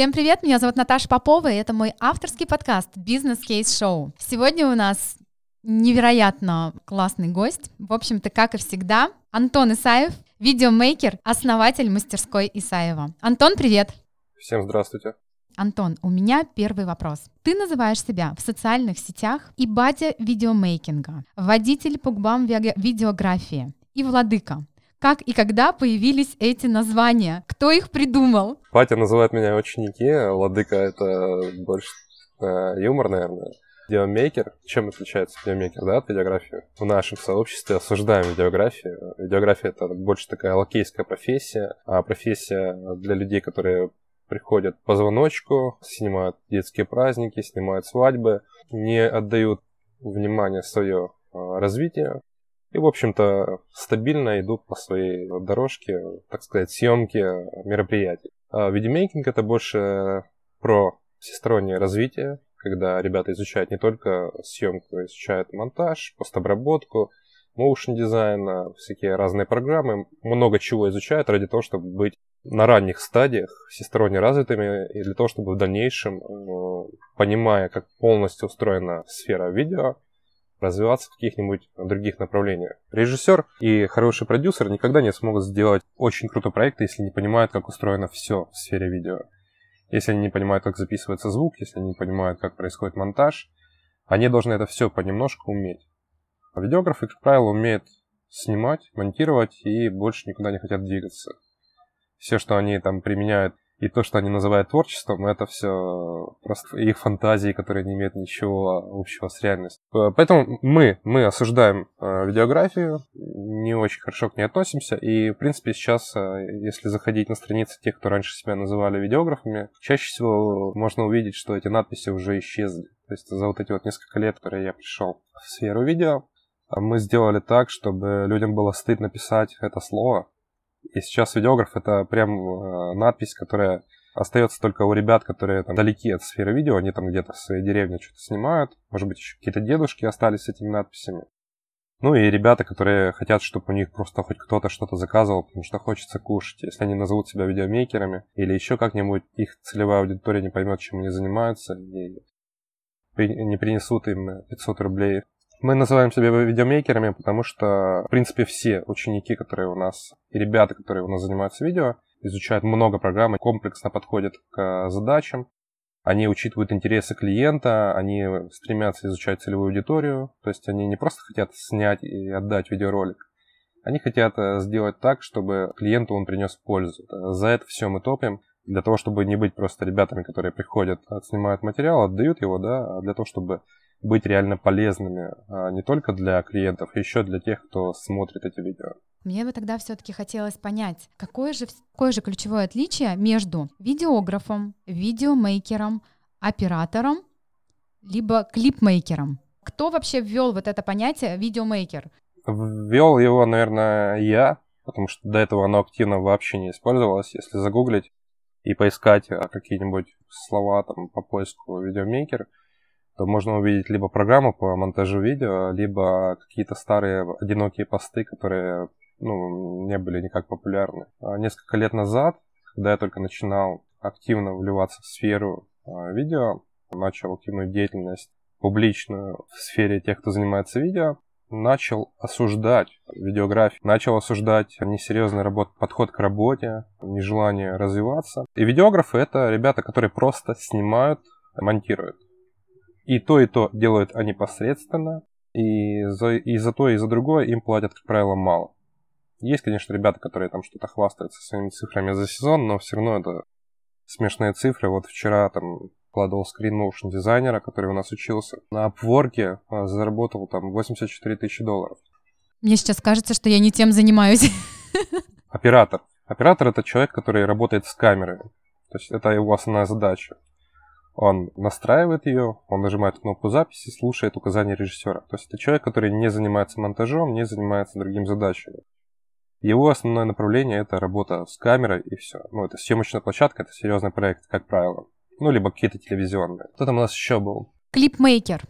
Всем привет, меня зовут Наташа Попова, и это мой авторский подкаст «Бизнес Кейс Шоу». Сегодня у нас невероятно классный гость. В общем-то, как и всегда, Антон Исаев, видеомейкер, основатель мастерской Исаева. Антон, привет! Всем здравствуйте! Антон, у меня первый вопрос. Ты называешь себя в социальных сетях и батя видеомейкинга, водитель по губам видеографии и владыка. Как и когда появились эти названия? Кто их придумал? Батя называет меня ученики, владыка — это больше э, юмор, наверное. Видеомейкер. Чем отличается видеомейкер, да, от видеографии? В нашем сообществе осуждаем видеографию. Видеография — это больше такая лакейская профессия, а профессия для людей, которые приходят по звоночку, снимают детские праздники, снимают свадьбы, не отдают внимание свое а, развитию и, в общем-то, стабильно идут по своей дорожке, так сказать, съемки мероприятий. А видеомейкинг это больше про всестороннее развитие, когда ребята изучают не только съемку, изучают монтаж, постобработку, моушен дизайна, всякие разные программы, много чего изучают ради того, чтобы быть на ранних стадиях всесторонне развитыми и для того, чтобы в дальнейшем, э, понимая, как полностью устроена сфера видео, развиваться в каких-нибудь других направлениях. Режиссер и хороший продюсер никогда не смогут сделать очень крутой проект, если не понимают, как устроено все в сфере видео. Если они не понимают, как записывается звук, если они не понимают, как происходит монтаж, они должны это все понемножку уметь. А видеографы, как правило, умеют снимать, монтировать и больше никуда не хотят двигаться все, что они там применяют, и то, что они называют творчеством, это все просто их фантазии, которые не имеют ничего общего с реальностью. Э, поэтому мы, мы осуждаем э, видеографию, не очень хорошо к ней относимся, и, в принципе, сейчас, э, если заходить на страницы тех, кто раньше себя называли видеографами, чаще всего можно увидеть, что эти надписи уже исчезли. То есть за вот эти вот несколько лет, которые я пришел в сферу видео, мы сделали так, чтобы людям было стыдно писать это слово, и сейчас видеограф это прям э, надпись, которая остается только у ребят, которые там далеки от сферы видео, они там где-то в своей деревне что-то снимают, может быть, еще какие-то дедушки остались с этими надписями. Ну и ребята, которые хотят, чтобы у них просто хоть кто-то что-то заказывал, потому что хочется кушать. Если они назовут себя видеомейкерами или еще как-нибудь, их целевая аудитория не поймет, чем они занимаются, и не принесут им 500 рублей мы называем себя видеомейкерами, потому что, в принципе, все ученики, которые у нас, и ребята, которые у нас занимаются видео, изучают много программ, комплексно подходят к задачам. Они учитывают интересы клиента, они стремятся изучать целевую аудиторию, то есть они не просто хотят снять и отдать видеоролик, они хотят э, сделать так, чтобы клиенту он принес пользу. За это все мы топим, для того, чтобы не быть просто ребятами, которые приходят, снимают материал, отдают его, да, а для того, чтобы быть реально полезными а не только для клиентов, а еще для тех, кто смотрит эти видео. Мне бы тогда все-таки хотелось понять, какое же, какое же ключевое отличие между видеографом, видеомейкером, оператором, либо клипмейкером. Кто вообще ввел вот это понятие видеомейкер? Ввел его, наверное, я, потому что до этого оно активно вообще не использовалось. Если загуглить и поискать а, какие-нибудь слова там по поиску видеомейкер, то можно увидеть либо программу по монтажу видео, либо какие-то старые одинокие посты, которые ну, не были никак популярны. А несколько лет назад, когда я только начинал активно вливаться в сферу а, видео, начал активную деятельность публичную в сфере тех, кто занимается видео, начал осуждать видеографию, начал осуждать несерьезный работ, подход к работе, нежелание развиваться. И видеографы — это ребята, которые просто снимают, монтируют. И то, и то делают они посредственно, и за, и за то, и за другое им платят, как правило, мало. Есть, конечно, ребята, которые там что-то хвастаются своими цифрами за сезон, но все равно это смешные цифры. Вот вчера там вкладывал скрин моушен дизайнера, который у нас учился. На Upwork а, заработал там 84 тысячи долларов. Мне сейчас кажется, что я не тем занимаюсь. Оператор. Оператор это человек, который работает с камерой. То есть это его основная задача. Он настраивает ее, он нажимает кнопку записи, слушает указания режиссера. То есть это человек, который не занимается монтажом, не занимается другими задачами. Его основное направление это работа с камерой и все. Ну, это съемочная площадка, это серьезный проект, как правило. Ну, либо какие-то телевизионные. Кто там у нас еще был? Клипмейкер.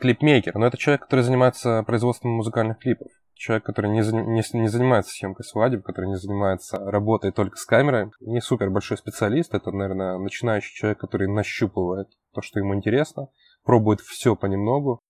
Клипмейкер. Но это человек, который занимается производством музыкальных клипов. Человек, который не, не, не занимается съемкой свадеб, который не занимается работой только с камерой, не супер большой специалист, это, наверное, начинающий человек, который нащупывает то, что ему интересно, пробует все понемногу,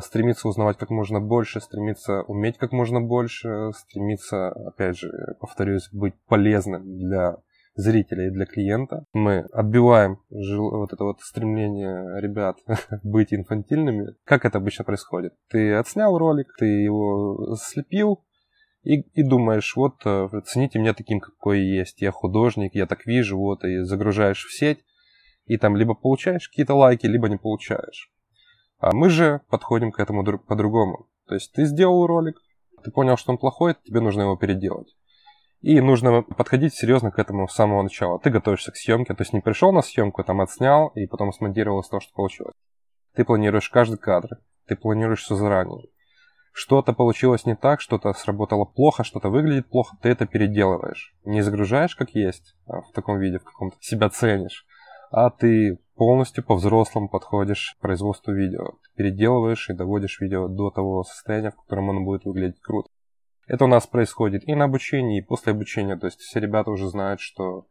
стремится узнавать как можно больше, стремится уметь как можно больше, стремится, опять же, повторюсь, быть полезным для зрителя и для клиента. Мы отбиваем вот это вот стремление ребят быть инфантильными. Как это обычно происходит? Ты отснял ролик, ты его слепил, и, и думаешь, вот э, цените меня таким, какой есть, я художник, я так вижу, вот, и загружаешь в сеть, и там либо получаешь какие-то лайки, либо не получаешь. А мы же подходим к этому по-другому. То есть ты сделал ролик, ты понял, что он плохой, тебе нужно его переделать. И нужно подходить серьезно к этому с самого начала. Ты готовишься к съемке, то есть не пришел на съемку, там отснял и потом смонтировал из того, что получилось. Ты планируешь каждый кадр, ты планируешь все заранее. Что-то получилось не так, что-то сработало плохо, что-то выглядит плохо, ты это переделываешь. Не загружаешь как есть, а в таком виде, в каком-то себя ценишь, а ты полностью по-взрослому подходишь к производству видео. Ты переделываешь и доводишь видео до того состояния, в котором оно будет выглядеть круто. Это у нас происходит и на обучении, и после обучения. То есть все ребята уже знают, что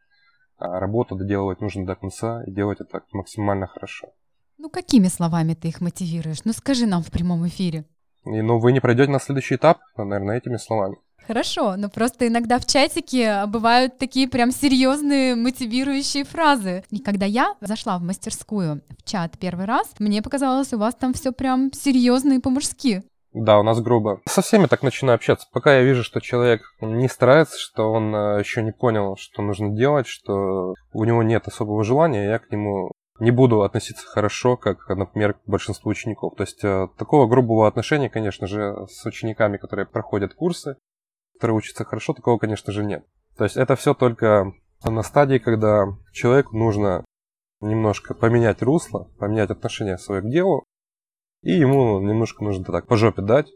а, работу доделывать нужно до конца и делать это максимально хорошо. Ну какими словами ты их мотивируешь? Ну скажи нам в прямом эфире. И, ну вы не пройдете на следующий этап, наверное, этими словами. Хорошо, но просто иногда в чатике бывают такие прям серьезные мотивирующие фразы. И когда я зашла в мастерскую в чат первый раз, мне показалось, у вас там все прям серьезно и по-мужски. Да, у нас грубо. Со всеми так начинаю общаться. Пока я вижу, что человек не старается, что он э, еще не понял, что нужно делать, что у него нет особого желания, я к нему не буду относиться хорошо, как, например, к большинству учеников. То есть э, такого грубого отношения, конечно же, с учениками, которые проходят курсы, которые учатся хорошо, такого, конечно же, нет. То есть это все только на стадии, когда человеку нужно немножко поменять русло, поменять отношение свое к делу, и ему немножко нужно так по жопе дать.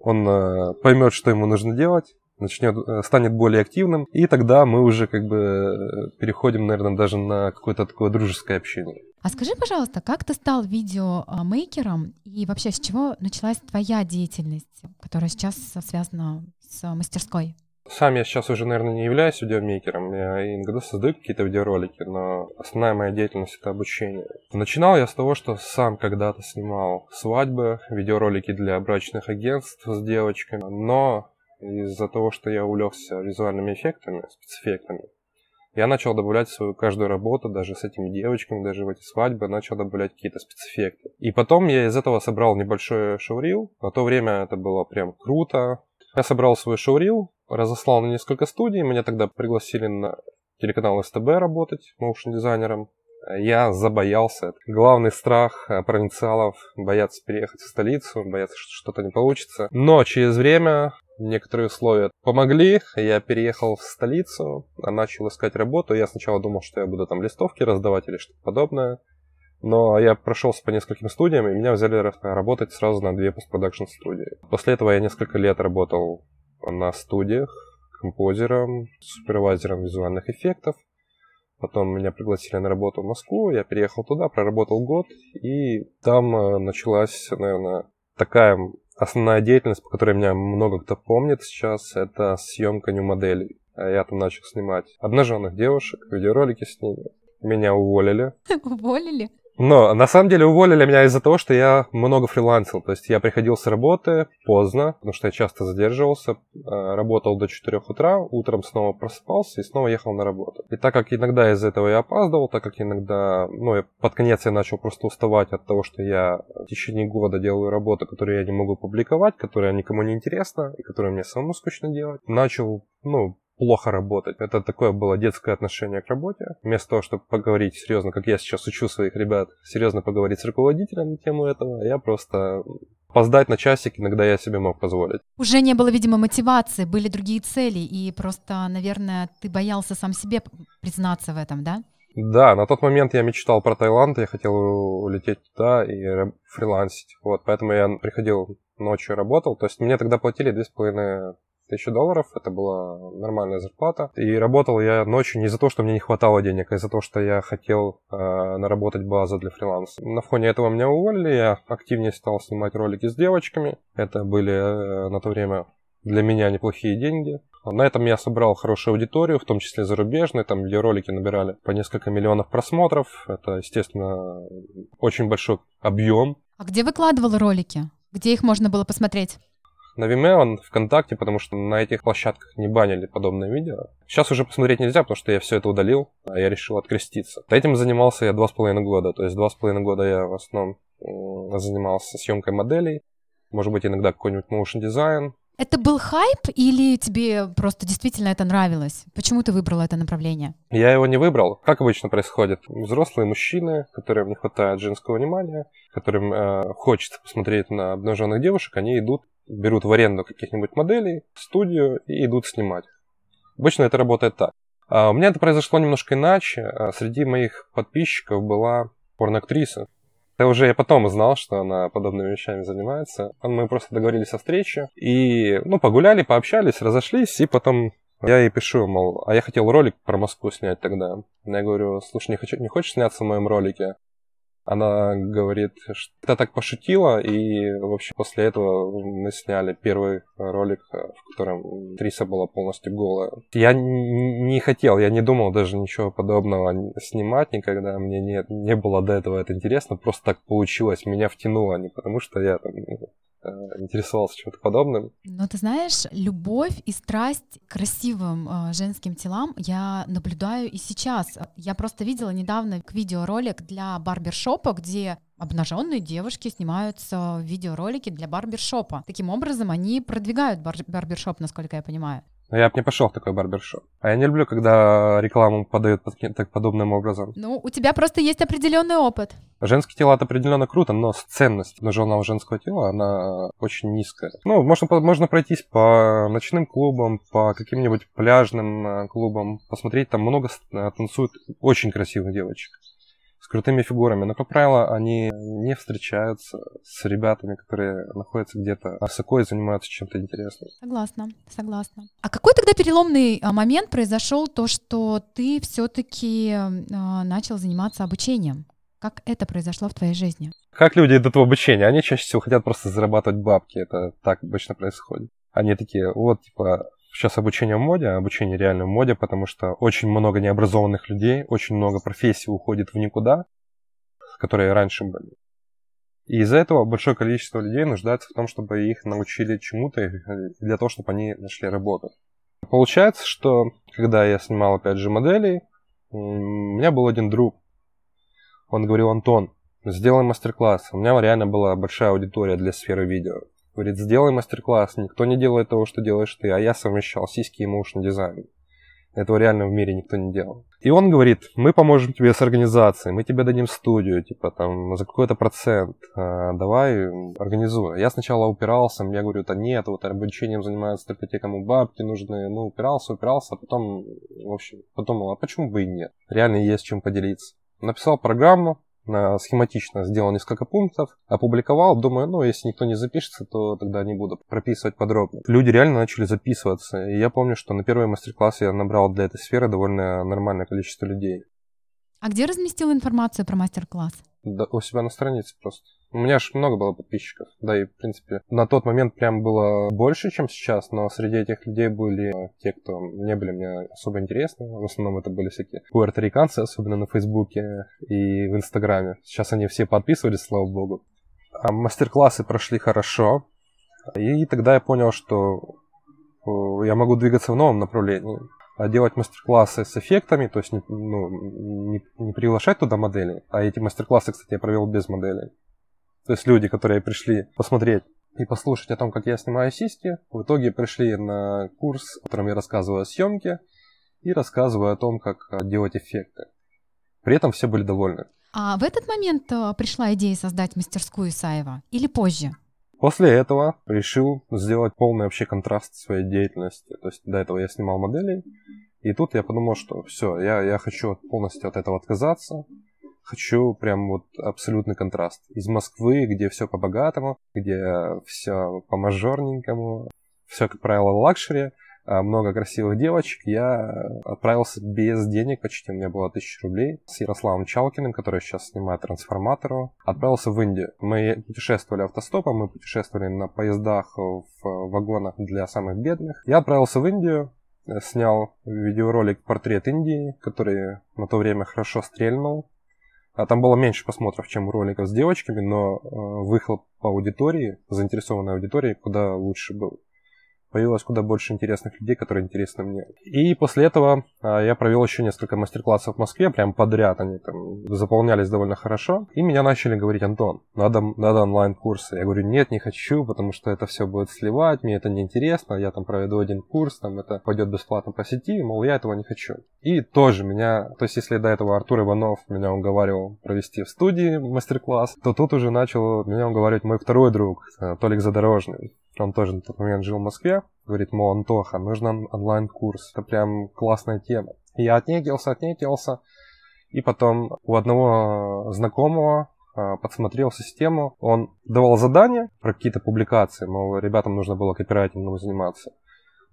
Он э, поймет, что ему нужно делать, начнет, э, станет более активным, и тогда мы уже как бы э, переходим, наверное, даже на какое-то такое дружеское общение. А скажи, пожалуйста, как ты стал видеомейкером и вообще с чего началась твоя деятельность, которая сейчас связана с мастерской? Сам я сейчас уже, наверное, не являюсь видеомейкером. Я иногда создаю какие-то видеоролики, но основная моя деятельность — это обучение. Начинал я с того, что сам когда-то снимал свадьбы, видеоролики для брачных агентств с девочками, но из-за того, что я увлекся визуальными эффектами, спецэффектами, я начал добавлять в свою каждую работу, даже с этими девочками, даже в эти свадьбы, начал добавлять какие-то спецэффекты. И потом я из этого собрал небольшой шоурил. На то время это было прям круто. Я собрал свой шоурил, разослал на несколько студий. Меня тогда пригласили на телеканал СТБ работать моушн-дизайнером. Я забоялся. Главный страх э, провинциалов – бояться переехать в столицу, бояться, что что-то не получится. Но через время некоторые условия помогли. Я переехал в столицу, начал искать работу. Я сначала думал, что я буду там листовки раздавать или что-то подобное. Но я прошелся по нескольким студиям, и меня взяли работать сразу на две постпродакшн студии. После этого я несколько лет работал на студиях композером, супервайзером визуальных эффектов. Потом меня пригласили на работу в Москву, я переехал туда, проработал год, и там э, началась, наверное, такая основная деятельность, по которой меня много кто помнит сейчас, это съемка нью-моделей. Я там начал снимать обнаженных девушек, видеоролики с ними. Меня уволили. Уволили? Но на самом деле уволили меня из-за того, что я много фрилансил. То есть я приходил с работы поздно, потому что я часто задерживался, э, работал до 4 утра, утром снова просыпался и снова ехал на работу. И так как иногда из-за этого я опаздывал, так как иногда, ну, под конец я начал просто уставать от того, что я в течение года делаю работу, которую я не могу публиковать, которая никому не интересна и которую мне самому скучно делать, начал, ну, плохо работать. Это такое было детское отношение к работе. Вместо того, чтобы поговорить серьезно, как я сейчас учу своих ребят, серьезно поговорить с руководителем на тему этого, я просто опоздать на часик иногда я себе мог позволить. Уже не было, видимо, мотивации, были другие цели, и просто, наверное, ты боялся сам себе признаться в этом, да? Да, на тот момент я мечтал про Таиланд, я хотел улететь туда и фрилансить. Вот, поэтому я приходил ночью, работал. То есть мне тогда платили 2500 тысяч долларов, это была нормальная зарплата. И работал я ночью не из-за того, что мне не хватало денег, а из-за того, что я хотел э, наработать базу для фриланса. На фоне этого меня уволили, я активнее стал снимать ролики с девочками. Это были э, на то время для меня неплохие деньги. На этом я собрал хорошую аудиторию, в том числе зарубежную. Там видеоролики набирали по несколько миллионов просмотров. Это, естественно, очень большой объем. А где выкладывал ролики? Где их можно было посмотреть? На Vimeo, ВКонтакте, потому что на этих площадках не банили подобные видео. Сейчас уже посмотреть нельзя, потому что я все это удалил, а я решил откреститься. Этим занимался я два с половиной года. То есть два с половиной года я в основном занимался съемкой моделей, может быть, иногда какой-нибудь motion дизайн, это был хайп или тебе просто действительно это нравилось? Почему ты выбрал это направление? Я его не выбрал. Как обычно происходит? Взрослые мужчины, которым не хватает женского внимания, которым э, хочется посмотреть на обнаженных девушек, они идут, берут в аренду каких-нибудь моделей, студию и идут снимать. Обычно это работает так. А у меня это произошло немножко иначе. А среди моих подписчиков была порноактриса, это уже я потом узнал, что она подобными вещами занимается. Мы просто договорились о встрече и, ну, погуляли, пообщались, разошлись, и потом я ей пишу, мол, а я хотел ролик про Москву снять тогда. Я говорю, слушай, не, хочу, не хочешь сняться в моем ролике? Она говорит, что это так пошутила, и вообще после этого мы сняли первый ролик, в котором Триса была полностью голая. Я не хотел, я не думал даже ничего подобного снимать никогда, мне не, не было до этого это интересно, просто так получилось, меня втянуло, а не потому что я там Э, интересовался чем-то подобным. Но ты знаешь, любовь и страсть к красивым э, женским телам я наблюдаю и сейчас. Я просто видела недавно видеоролик для барбершопа, где обнаженные девушки снимаются в видеоролике для барбершопа. Таким образом, они продвигают бар- барбершоп, насколько я понимаю. Но я бы не пошел в такой барбершоп. А я не люблю, когда рекламу подают под, так подобным образом. Ну, у тебя просто есть определенный опыт. Женские тела это определенно круто, но ценность наженного женского тела, она очень низкая. Ну, можно, можно пройтись по ночным клубам, по каким-нибудь пляжным э, клубам, посмотреть, там много э, танцуют очень красивых девочек с крутыми фигурами, но, как правило, они не встречаются с ребятами, которые находятся где-то высоко и занимаются чем-то интересным. Согласна, согласна. А какой тогда переломный а, момент произошел, то, что ты все-таки а, начал заниматься обучением? Как это произошло в твоей жизни? Как люди идут в обучение? Они чаще всего хотят просто зарабатывать бабки. Это так обычно происходит. Они такие, вот, типа, сейчас обучение в моде, обучение реально в моде, потому что очень много необразованных людей, очень много профессий уходит в никуда, которые раньше были. И из-за этого большое количество людей нуждается в том, чтобы их научили чему-то для того, чтобы они нашли работу. Получается, что когда я снимал опять же моделей, у меня был один друг. Он говорил, Антон, сделай мастер-класс. У меня реально была большая аудитория для сферы видео. Говорит, сделай мастер-класс, никто не делает того, что делаешь ты, а я совмещал сиськи и motion дизайн. Этого реально в мире никто не делал. И он говорит, мы поможем тебе с организацией, мы тебе дадим студию, типа там за какой-то процент, а, давай организуй. Я сначала упирался, мне говорю, да нет, вот обучением занимаются только те, кому бабки нужны. Ну, упирался, упирался, а потом, в общем, подумал, а почему бы и нет? Реально есть чем поделиться. Написал программу, схематично сделал несколько пунктов, опубликовал, думаю, ну, если никто не запишется, то тогда не буду прописывать подробно. Люди реально начали записываться, и я помню, что на первый мастер-класс я набрал для этой сферы довольно нормальное количество людей. А где разместил информацию про мастер-класс? Да, у себя на странице просто. У меня же много было подписчиков. Да, и, в принципе, на тот момент прям было больше, чем сейчас, но среди этих людей были те, кто не были мне особо интересны. В основном это были всякие пуэрториканцы, особенно на Фейсбуке и в Инстаграме. Сейчас они все подписывались, слава богу. А мастер-классы прошли хорошо. И тогда я понял, что э, я могу двигаться в новом направлении. А делать мастер-классы с эффектами, то есть не, ну, не, не приглашать туда модели, а эти мастер-классы, кстати, я провел без моделей. То есть люди, которые пришли посмотреть и послушать о том, как я снимаю сиськи, в итоге пришли на курс, в котором я рассказываю о съемке и рассказываю о том, как делать эффекты. При этом все были довольны. А в этот момент э, пришла идея создать мастерскую Исаева или позже? После этого решил сделать полный вообще контраст своей деятельности. То есть до этого я снимал модели, и тут я подумал, что все, я, я хочу полностью от этого отказаться. Хочу прям вот абсолютный контраст. Из Москвы, где все по-богатому, где все по-мажорненькому, все, как правило, luxury, а, много красивых девочек, я отправился без денег, почти у меня было 1000 рублей, с Ярославом Чалкиным, который сейчас снимает «Трансформатору», отправился в Индию. Мы путешествовали автостопом, мы путешествовали на поездах в вагонах для самых бедных. Я отправился в Индию, снял видеоролик «Портрет Индии», который на то время хорошо стрельнул. А там было меньше просмотров, чем у роликов с девочками, но э, выхлоп по аудитории, заинтересованной аудитории, куда лучше был появилось куда больше интересных людей, которые интересны мне. И после этого а, я провел еще несколько мастер-классов в Москве, прям подряд они там заполнялись довольно хорошо. И меня начали говорить, Антон, надо, надо онлайн-курсы. Я говорю, нет, не хочу, потому что это все будет сливать, мне это неинтересно, я там проведу один курс, там это пойдет бесплатно по сети, мол, я этого не хочу. И тоже меня, то есть если до этого Артур Иванов меня уговаривал провести в студии мастер-класс, то тут уже начал меня уговаривать мой второй друг, э, Толик Задорожный он тоже на тот момент жил в Москве, говорит, мол, Антоха, нужен онлайн-курс, это прям классная тема. Я отнекился, отнекился, и потом у одного знакомого а, подсмотрел систему, он давал задания про какие-то публикации, мол, ребятам нужно было копирайтингом заниматься.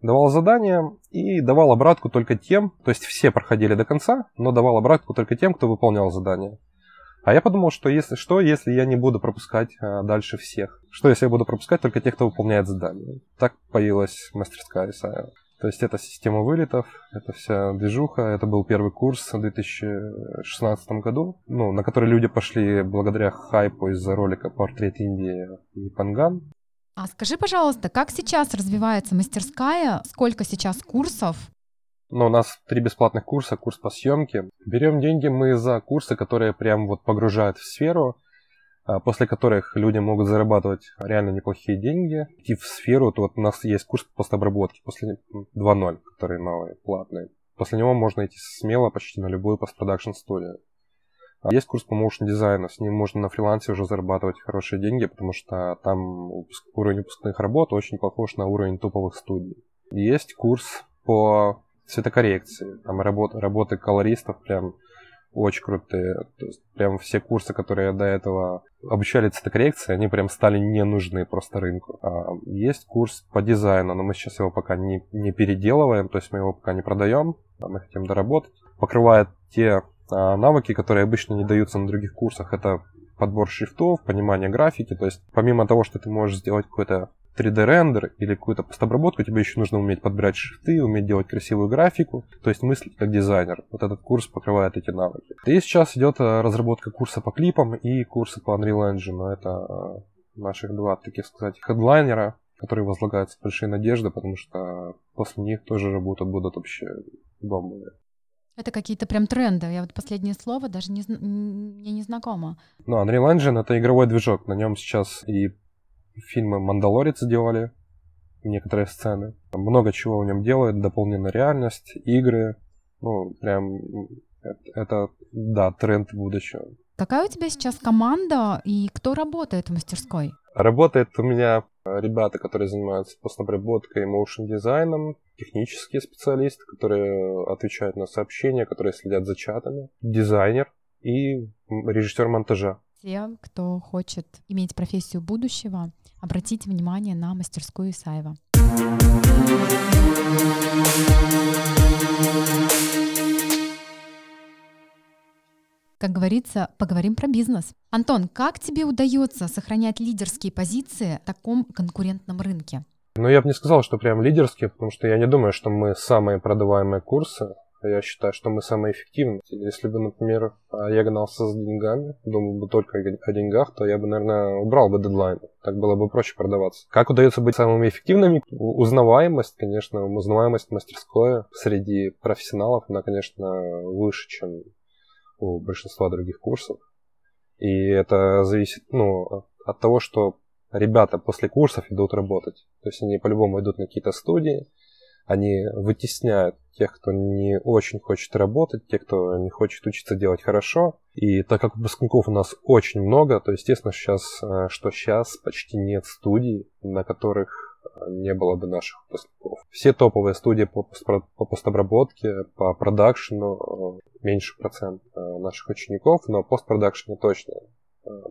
Давал задания и давал обратку только тем, то есть все проходили до конца, но давал обратку только тем, кто выполнял задания. А я подумал, что если что, если я не буду пропускать а, дальше всех? Что если я буду пропускать только тех, кто выполняет задания? Так появилась мастерская Исаева. То есть это система вылетов, это вся движуха. Это был первый курс в 2016 году, ну, на который люди пошли благодаря хайпу из-за ролика «Портрет Индии» и «Панган». А скажи, пожалуйста, как сейчас развивается мастерская? Сколько сейчас курсов? Но у нас три бесплатных курса, курс по съемке. Берем деньги мы за курсы, которые прям вот погружают в сферу, а, после которых люди могут зарабатывать реально неплохие деньги. И в сферу, то вот у нас есть курс постобработки после 2.0, который новый, платный. После него можно идти смело почти на любую постпродакшн студию. А есть курс по моушн дизайну, с ним можно на фрилансе уже зарабатывать хорошие деньги, потому что там уровень выпускных работ очень похож на уровень топовых студий. Есть курс по цветокоррекции, там работы, работы колористов прям очень крутые. То есть прям все курсы, которые до этого обучали цветокоррекции, они прям стали не нужны просто рынку. А есть курс по дизайну, но мы сейчас его пока не, не переделываем, то есть мы его пока не продаем, а мы хотим доработать. Покрывает те а, навыки, которые обычно не даются на других курсах. Это подбор шрифтов, понимание графики. То есть помимо того, что ты можешь сделать какой-то 3D-рендер или какую-то постобработку, тебе еще нужно уметь подбирать шрифты, уметь делать красивую графику, то есть мыслить как дизайнер. Вот этот курс покрывает эти навыки. И сейчас идет э, разработка курса по клипам и курса по Unreal Engine. Это э, наших два, таких сказать, хедлайнера, которые возлагаются большие надежды, потому что после них тоже работы будут вообще бомбовые. Это какие-то прям тренды. Я вот последнее слово даже не, мне не знакомо. Ну, Unreal Engine — это игровой движок. На нем сейчас и фильмы «Мандалорец» делали, некоторые сцены. Много чего в нем делают, дополненная реальность, игры. Ну, прям это, да, тренд будущего. Какая у тебя сейчас команда и кто работает в мастерской? Работает у меня ребята, которые занимаются постобработкой и моушен дизайном, технические специалисты, которые отвечают на сообщения, которые следят за чатами, дизайнер и режиссер монтажа. Те, кто хочет иметь профессию будущего, обратите внимание на мастерскую Исаева. Как говорится, поговорим про бизнес. Антон, как тебе удается сохранять лидерские позиции в таком конкурентном рынке? Ну, я бы не сказал, что прям лидерские, потому что я не думаю, что мы самые продаваемые курсы. Я считаю, что мы самые эффективные. Если бы, например, я гнался с деньгами, думал бы только о деньгах, то я бы, наверное, убрал бы дедлайн. Так было бы проще продаваться. Как удается быть самыми эффективными? Узнаваемость, конечно, узнаваемость мастерской среди профессионалов, она, конечно, выше, чем у большинства других курсов. И это зависит, ну, от того, что ребята после курсов идут работать. То есть они по-любому идут на какие-то студии, они вытесняют тех, кто не очень хочет работать, тех, кто не хочет учиться делать хорошо. И так как выпускников у нас очень много, то естественно сейчас, э, что сейчас почти нет студий, на которых э, не было бы наших выпускников. Все топовые студии по, по постобработке, по продакшену, э, меньше процент наших учеников, но постпродакшене точно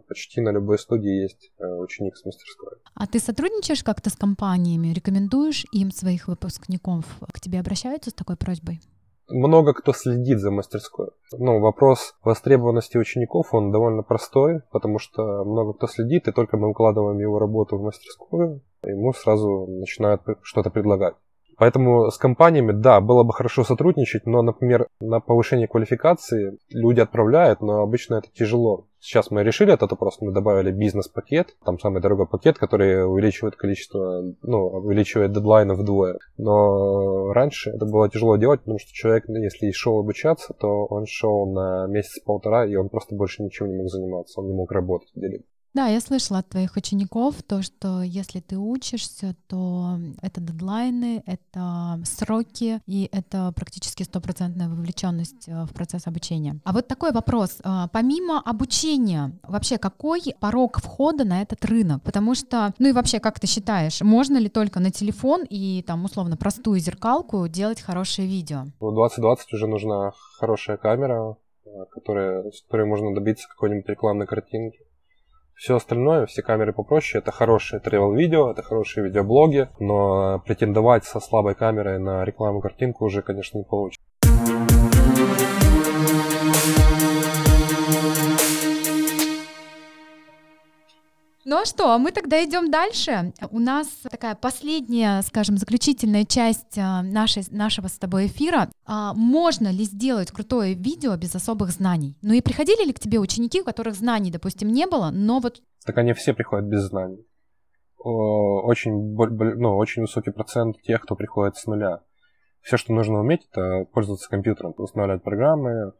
почти на любой студии есть ученик с мастерской. А ты сотрудничаешь как-то с компаниями? Рекомендуешь им своих выпускников? К тебе обращаются с такой просьбой? много кто следит за мастерской. Ну, вопрос востребованности учеников, он довольно простой, потому что много кто следит, и только мы укладываем его работу в мастерскую, ему сразу начинают что-то предлагать. Поэтому с компаниями, да, было бы хорошо сотрудничать, но, например, на повышение квалификации люди отправляют, но обычно это тяжело. Сейчас мы решили этот вопрос, мы добавили бизнес-пакет, там самый дорогой пакет, который увеличивает количество, ну, увеличивает дедлайны вдвое. Но раньше это было тяжело делать, потому что человек, если шел обучаться, то он шел на месяц-полтора, и он просто больше ничем не мог заниматься, он не мог работать. Да, я слышала от твоих учеников то, что если ты учишься, то это дедлайны, это сроки и это практически стопроцентная вовлеченность э, в процесс обучения. А вот такой вопрос. А, помимо обучения, вообще какой порог входа на этот рынок? Потому что, ну и вообще, как ты считаешь, можно ли только на телефон и там условно простую зеркалку делать хорошее видео? В 2020 уже нужна хорошая камера, э, которая, с которой можно добиться какой-нибудь рекламной картинки. Все остальное, все камеры попроще, это хорошие тревел-видео, это хорошие видеоблоги, но претендовать со слабой камерой на рекламу картинку уже, конечно, не получится. Ну а что, мы тогда идем дальше. У нас такая последняя, скажем, заключительная часть а, нашей, нашего с тобой эфира. А, можно ли сделать крутое видео без особых знаний? Ну и приходили ли к тебе ученики, у которых знаний, допустим, не было, но вот... Так они все приходят без знаний. Очень, ну, очень высокий процент тех, кто приходит с нуля. Все, что нужно уметь, это пользоваться компьютером, устанавливать программы,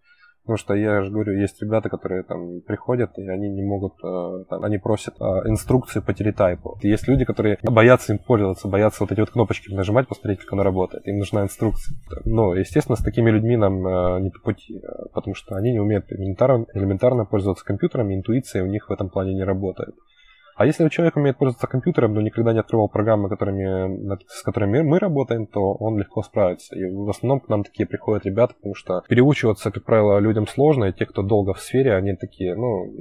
Потому что я же говорю, есть ребята, которые там приходят, и они не могут, э, там, они просят э, инструкции по телетайпу. Есть люди, которые боятся им пользоваться, боятся вот эти вот кнопочки нажимать, посмотреть, как она работает. Им нужна инструкция. Но, естественно, с такими людьми нам э, не по пути, потому что они не умеют элементарно, элементарно пользоваться компьютером, интуиция у них в этом плане не работает. А если человек умеет пользоваться компьютером, но никогда не открывал программы, которыми, с которыми мы работаем, то он легко справится. И в основном к нам такие приходят ребята, потому что переучиваться, как правило, людям сложно, и те, кто долго в сфере, они такие, ну,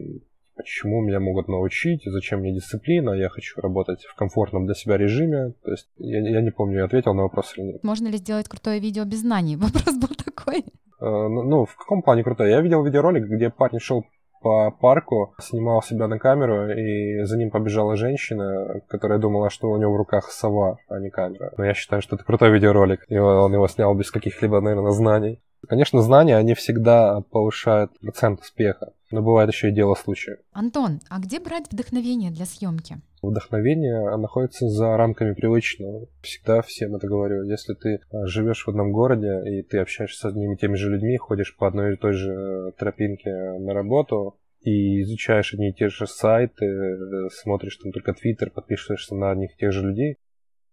почему меня могут научить, зачем мне дисциплина, я хочу работать в комфортном для себя режиме. То есть я, я не помню, я ответил на вопрос или нет. Можно ли сделать крутое видео без знаний? Вопрос был такой. Э, ну, ну, в каком плане крутое? Я видел видеоролик, где парень шел по парку, снимал себя на камеру, и за ним побежала женщина, которая думала, что у него в руках сова, а не камера. Но я считаю, что это крутой видеоролик, и он его снял без каких-либо, наверное, знаний. Конечно, знания, они всегда повышают процент успеха, но бывает еще и дело случая. Антон, а где брать вдохновение для съемки? Вдохновение находится за рамками привычного. Всегда всем это говорю. Если ты а, живешь в одном городе, и ты общаешься с одними и теми же людьми, ходишь по одной и той же э, тропинке на работу, и изучаешь одни и те же сайты, э, смотришь там только Твиттер, подписываешься на одних и тех же людей,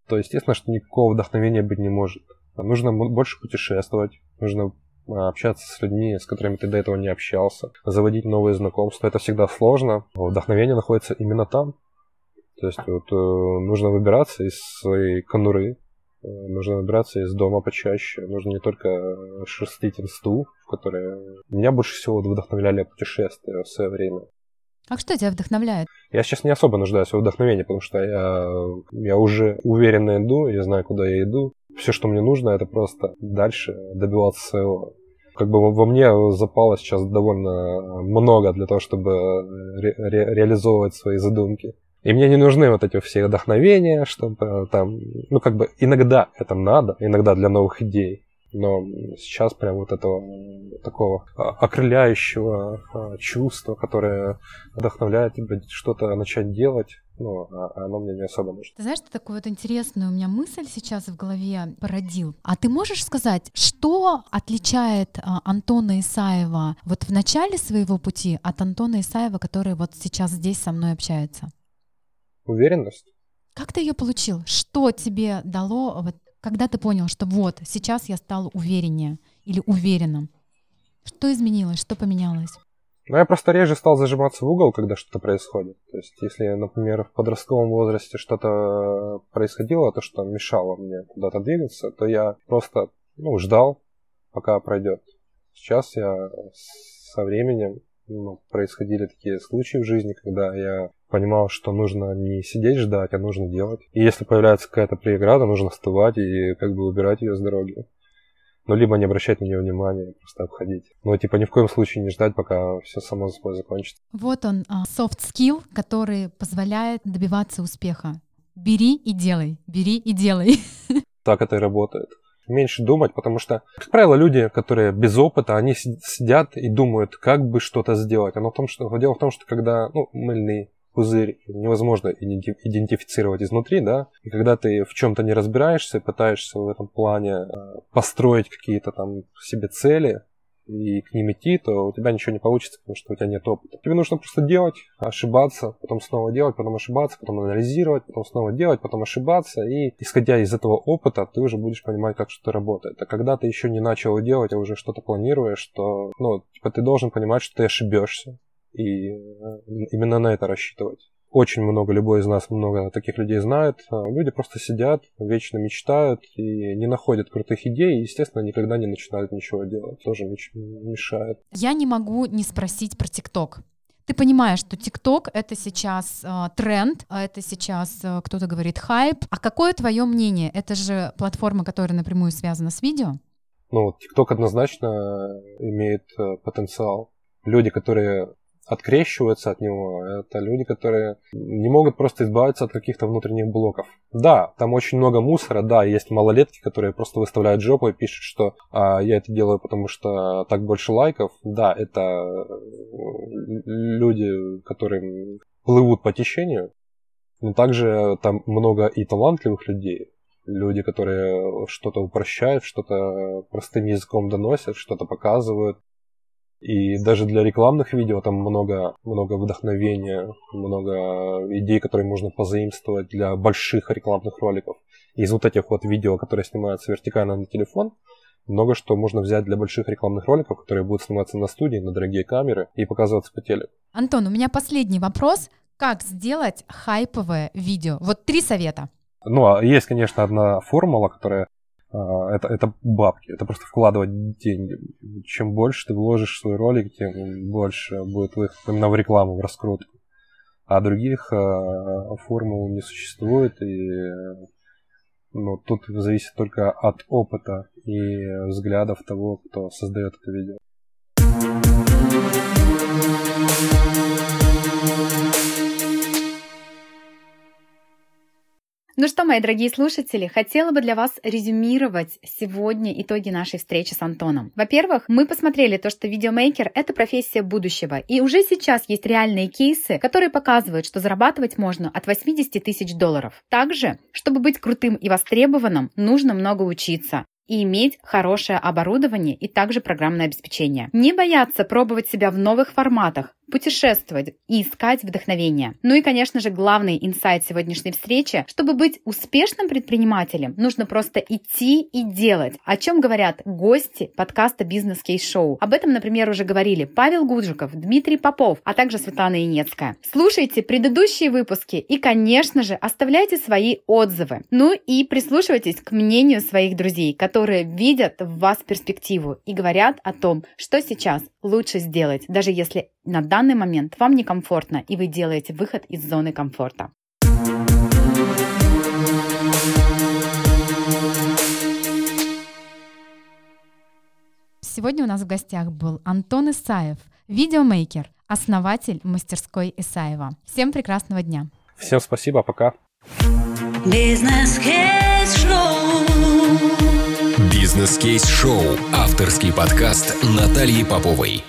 то естественно, что никакого вдохновения быть не может. Нужно больше путешествовать, нужно а, общаться с людьми, с которыми ты до этого не общался, заводить новые знакомства. Это всегда сложно. Вдохновение находится именно там. То есть вот, э, нужно выбираться из своей конуры, э, нужно выбираться из дома почаще. Нужно не только шерстить инсту, в которой меня больше всего вдохновляли путешествия в свое время. А что тебя вдохновляет? Я сейчас не особо нуждаюсь в вдохновении, потому что я, я уже уверенно иду, я знаю, куда я иду. Все, что мне нужно, это просто дальше добиваться своего. Как бы во мне запало сейчас довольно много для того, чтобы ре- ре- реализовывать свои задумки. И мне не нужны вот эти все вдохновения, чтобы там, ну как бы иногда это надо, иногда для новых идей. Но сейчас прям вот этого такого а, окрыляющего чувства, которое вдохновляет тебя что-то начать делать, ну, а оно мне не особо нужно. Ты знаешь, что такую вот интересную у меня мысль сейчас в голове породил? А ты можешь сказать, что отличает Антона Исаева вот в начале своего пути от Антона Исаева, который вот сейчас здесь со мной общается? Уверенность. Как ты ее получил? Что тебе дало, вот, когда ты понял, что вот, сейчас я стал увереннее или уверенным? Что изменилось, что поменялось? Ну, я просто реже стал зажиматься в угол, когда что-то происходит. То есть, если, например, в подростковом возрасте что-то происходило, то, что мешало мне куда-то двигаться, то я просто, ну, ждал, пока пройдет. Сейчас я со временем ну, происходили такие случаи в жизни, когда я понимал, что нужно не сидеть ждать, а нужно делать. И если появляется какая-то преграда, нужно вставать и как бы убирать ее с дороги. Ну, либо не обращать на нее внимания, просто обходить. Но, типа, ни в коем случае не ждать, пока все само собой закончится. Вот он, а, soft skill, который позволяет добиваться успеха. Бери и делай, бери и делай. Так это и работает меньше думать, потому что, как правило, люди, которые без опыта, они сидят и думают, как бы что-то сделать. Оно в том, что, дело в том, что когда ну, мыльный пузырь невозможно идентифицировать изнутри, да, и когда ты в чем-то не разбираешься, пытаешься в этом плане э, построить какие-то там себе цели, и к ним идти, то у тебя ничего не получится, потому что у тебя нет опыта. Тебе нужно просто делать, ошибаться, потом снова делать, потом ошибаться, потом анализировать, потом снова делать, потом ошибаться. И исходя из этого опыта, ты уже будешь понимать, как что-то работает. А когда ты еще не начал делать, а уже что-то планируешь, то ну, типа, ты должен понимать, что ты ошибешься. И э, именно на это рассчитывать очень много, любой из нас много таких людей знает. А люди просто сидят, вечно мечтают и не находят крутых идей, и, естественно, никогда не начинают ничего делать. Тоже мешает. Я не могу не спросить про ТикТок. Ты понимаешь, что ТикТок это сейчас э, тренд, а это сейчас э, кто-то говорит хайп. А какое твое мнение? Это же платформа, которая напрямую связана с видео? Ну, ТикТок однозначно имеет э, потенциал. Люди, которые открещиваются от него. Это люди, которые не могут просто избавиться от каких-то внутренних блоков. Да, там очень много мусора, да, есть малолетки, которые просто выставляют жопу и пишут, что а, я это делаю, потому что так больше лайков. Да, это э, люди, которые плывут по течению, но также там много и талантливых людей, люди, которые что-то упрощают, что-то простым языком доносят, что-то показывают. И даже для рекламных видео там много, много вдохновения, много идей, которые можно позаимствовать для больших рекламных роликов. И из вот этих вот видео, которые снимаются вертикально на телефон, много что можно взять для больших рекламных роликов, которые будут сниматься на студии, на дорогие камеры и показываться по телеку. Антон, у меня последний вопрос. Как сделать хайповое видео? Вот три совета. Ну, а есть, конечно, одна формула, которая это, это бабки, это просто вкладывать деньги. Чем больше ты вложишь в свой ролик, тем больше будет выход именно в рекламу, в раскрутку. А других а, формул не существует, и ну, тут зависит только от опыта и взглядов того, кто создает это видео. Ну что, мои дорогие слушатели, хотела бы для вас резюмировать сегодня итоги нашей встречи с Антоном. Во-первых, мы посмотрели то, что видеомейкер — это профессия будущего. И уже сейчас есть реальные кейсы, которые показывают, что зарабатывать можно от 80 тысяч долларов. Также, чтобы быть крутым и востребованным, нужно много учиться и иметь хорошее оборудование и также программное обеспечение. Не бояться пробовать себя в новых форматах, путешествовать и искать вдохновение. Ну и, конечно же, главный инсайт сегодняшней встречи, чтобы быть успешным предпринимателем, нужно просто идти и делать. О чем говорят гости подкаста «Бизнес Кейс Шоу». Об этом, например, уже говорили Павел Гуджиков, Дмитрий Попов, а также Светлана Инецкая. Слушайте предыдущие выпуски и, конечно же, оставляйте свои отзывы. Ну и прислушивайтесь к мнению своих друзей, которые видят в вас перспективу и говорят о том, что сейчас лучше сделать, даже если на данный момент вам некомфортно и вы делаете выход из зоны комфорта. Сегодня у нас в гостях был Антон Исаев, видеомейкер, основатель мастерской Исаева. Всем прекрасного дня. Всем спасибо, пока. Бизнес-кейс-шоу. Бизнес-кейс-шоу. Авторский подкаст Натальи Поповой.